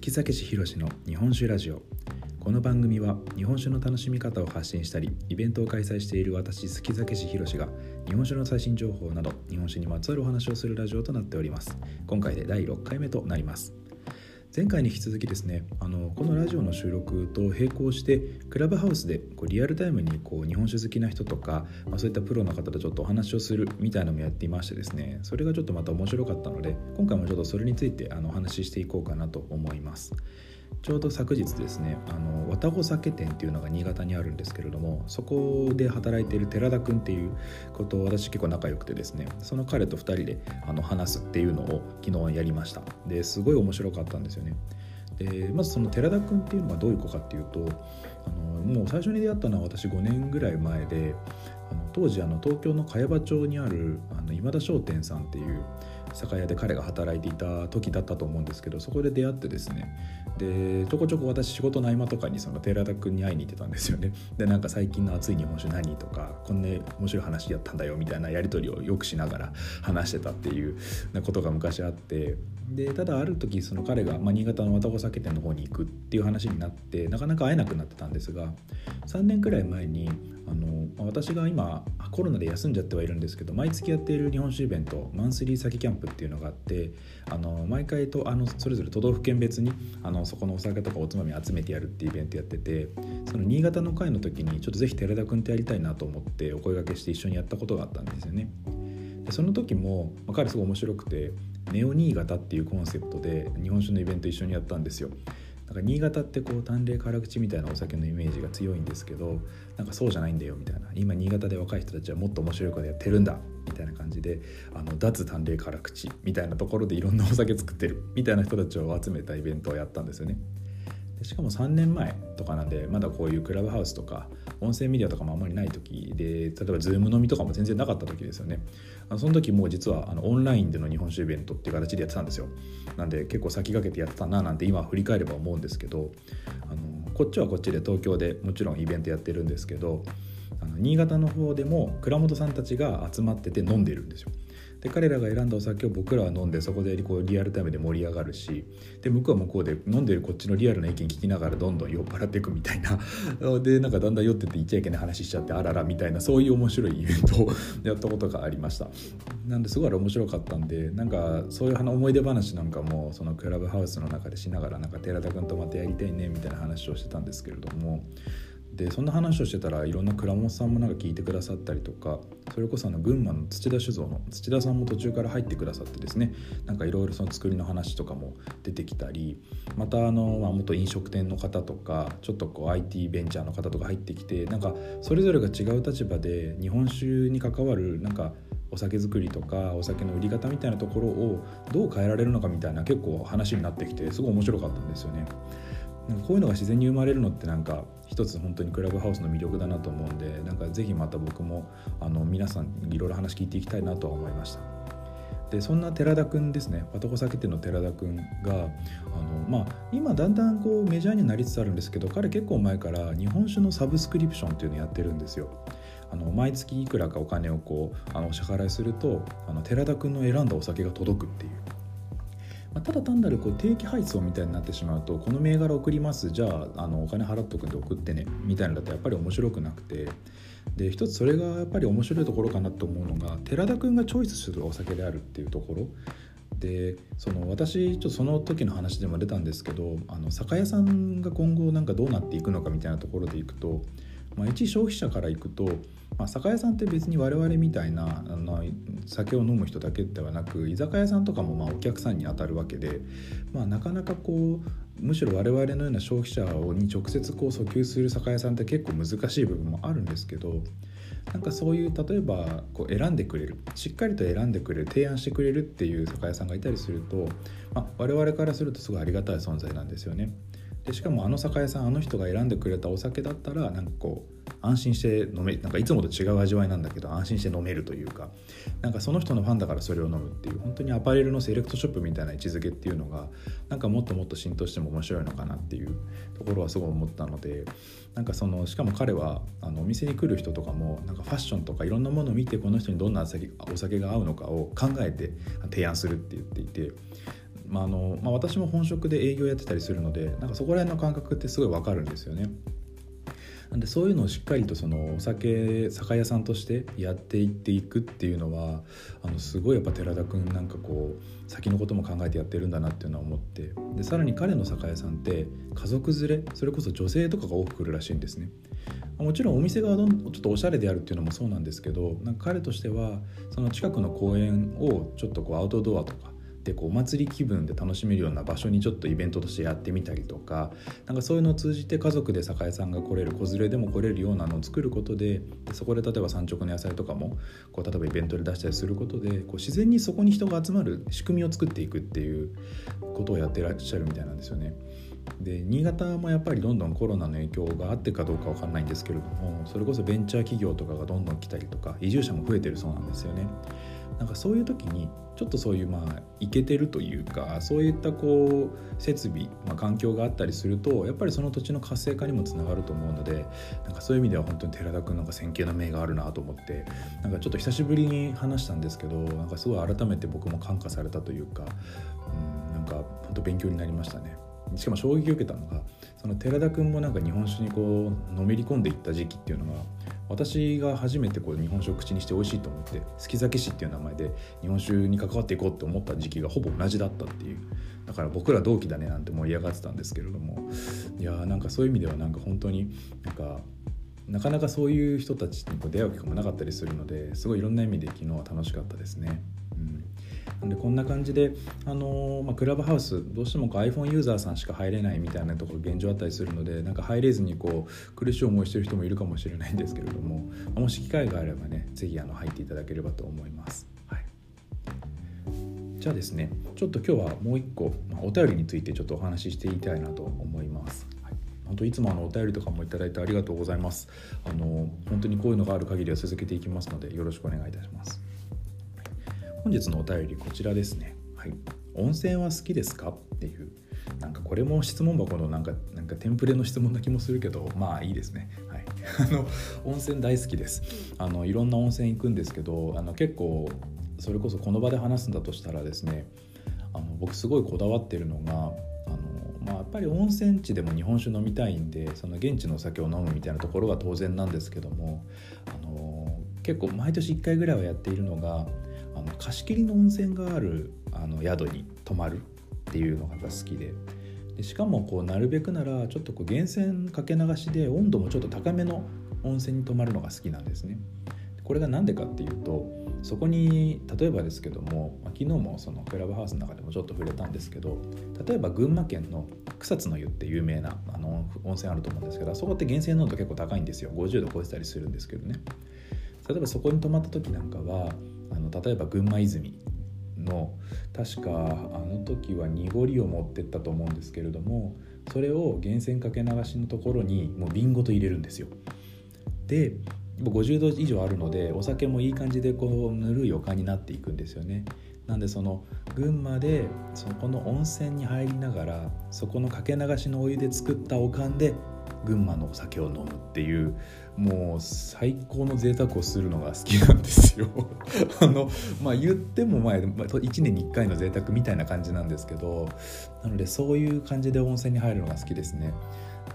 月崎市博の日本酒ラジオ。この番組は日本酒の楽しみ方を発信したりイベントを開催している私月酒師博が日本酒の最新情報など日本酒にまつわるお話をするラジオとなっております。今回で第6回目となります。前回に引き続きですねあのこのラジオの収録と並行してクラブハウスでこうリアルタイムにこう日本酒好きな人とか、まあ、そういったプロの方とちょっとお話をするみたいなのもやっていましてですねそれがちょっとまた面白かったので今回もちょっとそれについてあのお話ししていこうかなと思います。ちょうど昨日ですねあの綿子酒店っていうのが新潟にあるんですけれどもそこで働いている寺田君っていうことを私結構仲良くてですねその彼と2人であの話すっていうのを昨日やりました。ですごい面白かったんですよね。でまずその寺田君っていうのがどういう子かっていうとあのもう最初に出会ったのは私5年ぐらい前であの当時あの東京の茅場町にあるあの今田商店さんっていう酒屋で彼が働いていた時だったと思うんですけどそこで出会ってですねでちょこちょこ私仕事の合間とかにその寺田君に会いに行ってたんですよね。でなんか最近の熱い日本酒何とかこんな面白い話やったんだよみたいなやり取りをよくしながら 話してたっていうことが昔あって。でただある時その彼が、まあ、新潟の綿子酒店の方に行くっていう話になってなかなか会えなくなってたんですが3年くらい前にあの私が今コロナで休んじゃってはいるんですけど毎月やっている日本酒イベントマンスリー酒キャンプっていうのがあってあの毎回とあのそれぞれ都道府県別にあのそこのお酒とかおつまみ集めてやるっていうイベントやっててその新潟の会の時にちょっと是非寺田君とやりたいなと思ってお声がけして一緒にやったことがあったんですよね。でその時も、まあ、彼すごい面白くてネオ新潟っていうコンセプトで日本酒のイベント一緒にやったんですよ。なんか新潟ってこう淡麗辛口みたいなお酒のイメージが強いんですけどなんかそうじゃないんだよみたいな今新潟で若い人たちはもっと面白いことやってるんだみたいな感じであの脱淡麗辛口みたいなところでいろんなお酒作ってるみたいな人たちを集めたイベントをやったんですよね。でしかも3年前とかなんでまだこういうクラブハウスとか音声メディアとかもあんまりない時で例えば Zoom 飲みとかも全然なかった時ですよねその時もう実はあのオンラインでの日本酒イベントっていう形でやってたんですよ。なんで結構先駆けてやってたななんて今振り返れば思うんですけどあのこっちはこっちで東京でもちろんイベントやってるんですけどあの新潟の方でも倉本さんたちが集まってて飲んでるんですよ。で彼らが選んだお酒を僕らは飲んでそこでこうリアルタイムで盛り上がるしで向こうは向こうで飲んでるこっちのリアルな意見聞きながらどんどん酔っ払っていくみたいな。でなんかだんだん酔ってて言っちゃいけない話しちゃってあららみたいなそういう面白いイベントをやったことがありました。なんですごい面白かったんでなんかそういう思い出話なんかもそのクラブハウスの中でしながらなんか寺田君とまたやりたいねみたいな話をしてたんですけれどもでそんな話をしてたらいろんな倉本さんもなんか聞いてくださったりとかそれこそあの群馬の土田酒造の土田さんも途中から入ってくださってですねなんかいろいろその作りの話とかも出てきたりまたあの、まあ、元飲食店の方とかちょっとこう IT ベンチャーの方とか入ってきてなんかそれぞれが違う立場で日本酒に関わるなんかお酒作りとかお酒の売り方みたいなところをどう変えられるのかみたいな結構話になってきてすごい面白かったんですよね。なんかこういうのが自然に生まれるのってなんか一つ本当にクラブハウスの魅力だなと思うんでなんかぜひまた僕もあの皆さんいろいろ話聞いていきたいなとは思いました。でそんな寺田くんですね。パトコ酒店の寺田くんがあの、まあ、今だんだんこうメジャーになりつつあるんですけど彼結構前から日本酒のサブスクリプションっていうのやってるんですよ。あの毎月いくらかお金をこうあのお支払いするとあの寺田くんの選んだお酒が届くっていう。まあ、ただ単なるこう定期配送みたいになってしまうとこの銘柄送りますじゃああのお金払っとくんで送ってねみたいなのだとやっぱり面白くなくて。で一つそれがやっぱり面白いところかなと思うのが寺田君がチョイスするお酒であるっていうところ。でその私ちょっとその時の話でも出たんですけどあの酒屋さんが今後なんかどうなっていくのかみたいなところでいくと、まあ、一消費者からいくとまあ、酒屋さんって別に我々みたいなあの酒を飲む人だけではなく居酒屋さんとかもまあお客さんに当たるわけで、まあ、なかなかこうむしろ我々のような消費者に直接こう訴求する酒屋さんって結構難しい部分もあるんですけどなんかそういう例えばこう選んでくれるしっかりと選んでくれる提案してくれるっていう酒屋さんがいたりすると、まあ、我々からするとすごいありがたい存在なんですよね。でしかもあの酒屋さんあの人が選んでくれたお酒だったらなんかこう安心して飲めなんかいつもと違う味わいなんだけど安心して飲めるというかなんかその人のファンだからそれを飲むっていう本当にアパレルのセレクトショップみたいな位置づけっていうのがなんかもっともっと浸透しても面白いのかなっていうところはすごい思ったのでなんかそのしかも彼はあのお店に来る人とかもなんかファッションとかいろんなものを見てこの人にどんなお酒が合うのかを考えて提案するって言っていてまああのまあ、私も本職で営業やってたりするのでなんかそこら辺の感覚ってすごい分かるんですよね。なんでそういうのをしっかりとそのお酒酒屋さんとしてやっていっていくっていうのはあのすごいやっぱ寺田君なんかこう先のことも考えてやってるんだなっていうのは思ってでさらに彼の酒屋さんって家族連れそれこそ女性とかが多く来るらしいんですね。もちろんお店がどんちょっとおしゃれであるっていうのもそうなんですけどなんか彼としてはその近くの公園をちょっとこうアウトドアとかでこうお祭り気分で楽しめるような場所にちょっとイベントとしてやってみたりとかなんかそういうのを通じて家族で酒屋さんが来れる子連れでも来れるようなのを作ることでそこで例えば産直の野菜とかもこう例えばイベントで出したりすることでこう自然にそこに人が集まる仕組みを作っていくっていうことをやってらっしゃるみたいなんですよね。で新潟もやっぱりどんどんコロナの影響があってかどうか分かんないんですけれどもそれこそベンチャー企業とかがどんどん来たりとか移住者も増えてるそうなんですよね。なんかそういう時にちょっとそういうまあイケてるというかそういったこう設備、まあ、環境があったりするとやっぱりその土地の活性化にもつながると思うのでなんかそういう意味では本当に寺田君なんか先見の明があるなと思ってなんかちょっと久しぶりに話したんですけどなんかすごい改めて僕も感化されたというか、うん、なんか本当勉強になりましたね。しかも衝撃を受けたのがその寺田君もなんか日本酒にこうのめり込んでいった時期っていうのが私が初めてこう日本酒を口にして美味しいと思って「好き酒師」っていう名前で日本酒に関わっていこうって思った時期がほぼ同じだったっていう。だから僕ら同期だねなんて盛り上がってたんですけれども。いやーなんかそういう意味ではなんか本当になんかなかなかそういう人たちにこう出会う機会もなかったりするのですごいいろんな意味で昨日は楽しかったですね。うん。なんでこんな感じで、あのー、まあ、クラブハウスどうしてもこう iPhone ユーザーさんしか入れないみたいなところ現状あったりするのでなんか入れずにこう苦しい思いしてる人もいるかもしれないんですけれどももし機会があればね是非入っていただければと思います。はいじゃあですねちょっと今日はもう一個、まあ、お便りについてちょっとお話ししていきたいなと思います。はい本当いつもあのお便りとかもいただいてありがとうございます。あの本当にこういうのがある限りは続けていきますのでよろしくお願いいたします。本日のお便りこちらですね。はい。温泉は好きですか？っていうなんかこれも質問箱のなんかなんかテンプレの質問な気もするけどまあいいですね。はい。あの温泉大好きです。あのいろんな温泉行くんですけど、あの結構それこそこの場で話すんだとしたらですね、あの僕すごいこだわってるのが。あのまあ、やっぱり温泉地でも日本酒飲みたいんでその現地のお酒を飲むみたいなところは当然なんですけどもあの結構毎年1回ぐらいはやっているのがあの貸し切りの温泉があるあの宿に泊まるっていうのが好きで。でしかもこうなるべくならちょっとこう源泉かけ流しで温度もちょっと高めの温泉に泊まるのが好きなんですね。これが何でかっていうとそこに例えばですけども、昨日もそのクラブハウスの中でもちょっと触れたんですけど例えば群馬県の草津の湯って有名なあの温泉あると思うんですけどそこって源泉濃度結構高いんですよ。50度超えてたりするんですけどね。例えばそこに泊まった時なんかはあの例えば群馬泉の確かあの時は濁りを持ってったと思うんですけれどもそれを源泉かけ流しのところにもう瓶ごと入れるんですよ。で50度以上あるのでお酒もいい感じでこうぬるいおかになっていくんですよね。なんでその群馬でそこの温泉に入りながらそこのかけ流しのお湯で作ったおかんで群馬のお酒を飲むっていうもう最高の贅沢をするのが好きなんですよ。あのまあ言ってもまあ1年に1回の贅沢みたいな感じなんですけどなのでそういう感じで温泉に入るのが好きですね。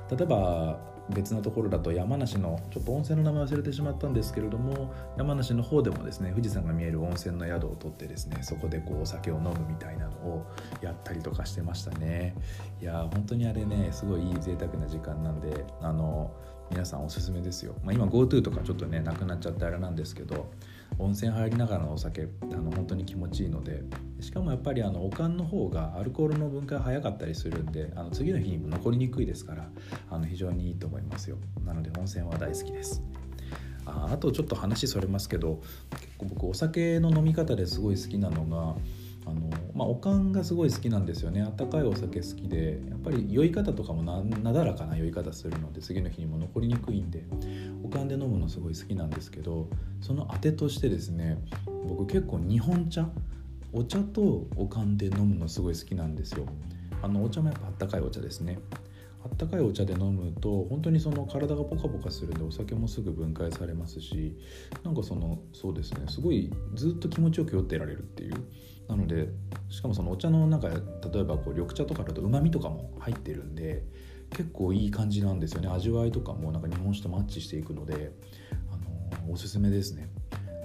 例えば別のところだと山梨のちょっと温泉の名前忘れてしまったんですけれども山梨の方でもですね富士山が見える温泉の宿を取ってですねそこでこうお酒を飲むみたいなのをやったりとかしてましたね。いや本当にあれねすごいいい贅沢な時間なんであの皆さんおすすめですよ、まあ、今 GoTo とかちょっとねなくなっちゃってあれなんですけど温泉入りながらのお酒あの本当に気持ちいいのでしかもやっぱりあのおかんの方がアルコールの分解早かったりするんであの次の日にも残りにくいですからあの非常にいいと思いますよ。なので温泉は大好きです。ああとちょっと話それますけど結構僕お酒の飲み方ですごい好きなのがあのまあ、おかんがすごい好きなんですよね。あったかいお酒好きでやっぱり酔い方とかもなだらかな酔い方するので次の日にも残りにくいんでおかんで飲むのすごい好きなんですけどそのあてとしてですね僕結構日本茶お茶とおかんで飲むのすごい好きなんですよ。あのお茶もやっぱあったかいお茶ですね。あったかいお茶で飲むと本当にその体がポカポカするんでお酒もすぐ分解されますしなんかそのそうですねすごいずっと気持ちよく酔ってられるっていう。なのでしかもそのお茶のなんか例えばこう緑茶とかだとうまみとかも入ってるんで結構いい感じなんですよね。味わいとかもなんか日本酒とマッチしていくので、あのおすすめですね。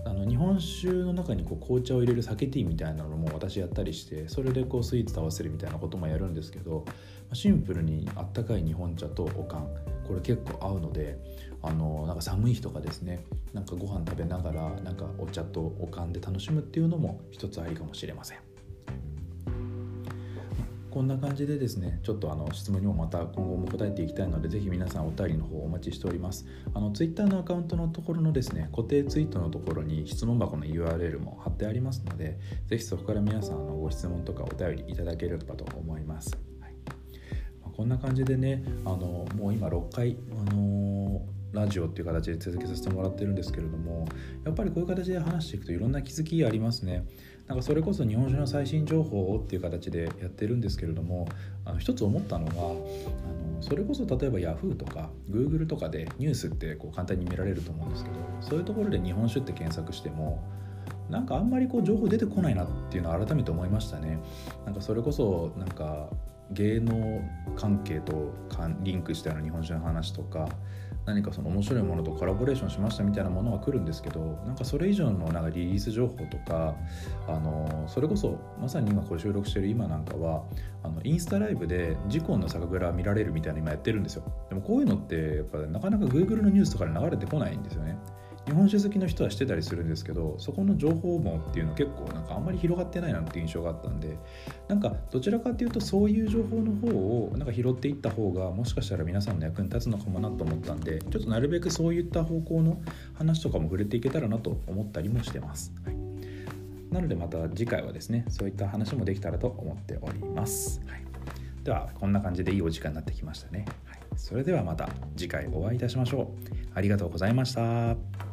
あの日本酒の中にこう紅茶を入れる酒ティーみたいなのも私やったりしてそれでこうスイーツと合わせるみたいなこともやるんですけどシンプルにあったかい日本茶とおかんこれ結構合うのであのなんか寒い日とかですねなんかご飯食べながらなんかお茶とおかんで楽しむっていうのも一つありかもしれません。こんな感じでですねちょっとあの質問にもまた今後も答えていきたいのでぜひ皆さんお便りの方お待ちしておりますあの Twitter のアカウントのところのですね固定ツイートのところに質問箱の URL も貼ってありますのでぜひそこから皆さんのご質問とかお便りいただければと思います、こんな感じでねあのもう今6回あのラジオっていう形で続けさせてもらってるんですけれどもやっぱりこういう形で話していくといろんな気づきありますねなんかそれこそ日本酒の最新情報をっていう形でやってるんですけれどもあの一つ思ったのがあのそれこそ例えば Yahoo とか Google とかでニュースってこう簡単に見られると思うんですけどそういうところで日本酒って検索してもなんかあんまりこう情報出てこないなっていうのを改めて思いましたね。なんかそれこそなんか芸能関係とリンクしたような日本酒の話とか何かその面白いものとコラボレーションしましたみたいなものは来るんですけどなんかそれ以上のなんかリリース情報とかあのそれこそまさに今これ収録してる今なんかはあのインスタライブで事故の酒蔵見られるみたいな今やってるんですよ。でもこういうのってやっぱなかなか Google のニュースとかで流れてこないんですよね。日本酒好きの人はしてたりするんですけどそこの情報網っていうのは結構なんかあんまり広がってないなっていう印象があったんでなんかどちらかっていうとそういう情報の方をなんか拾っていった方がもしかしたら皆さんの役に立つのかもなと思ったんでちょっとなるべくそういった方向の話とかも触れていけたらなと思ったりもしてます。はいなのでまた次回はですねそういった話もできたらと思っております。はい、ではこんな感じでいいお時間になってきましたね。はい、それではまた次回お会いいたしましょう。ありがとうございました。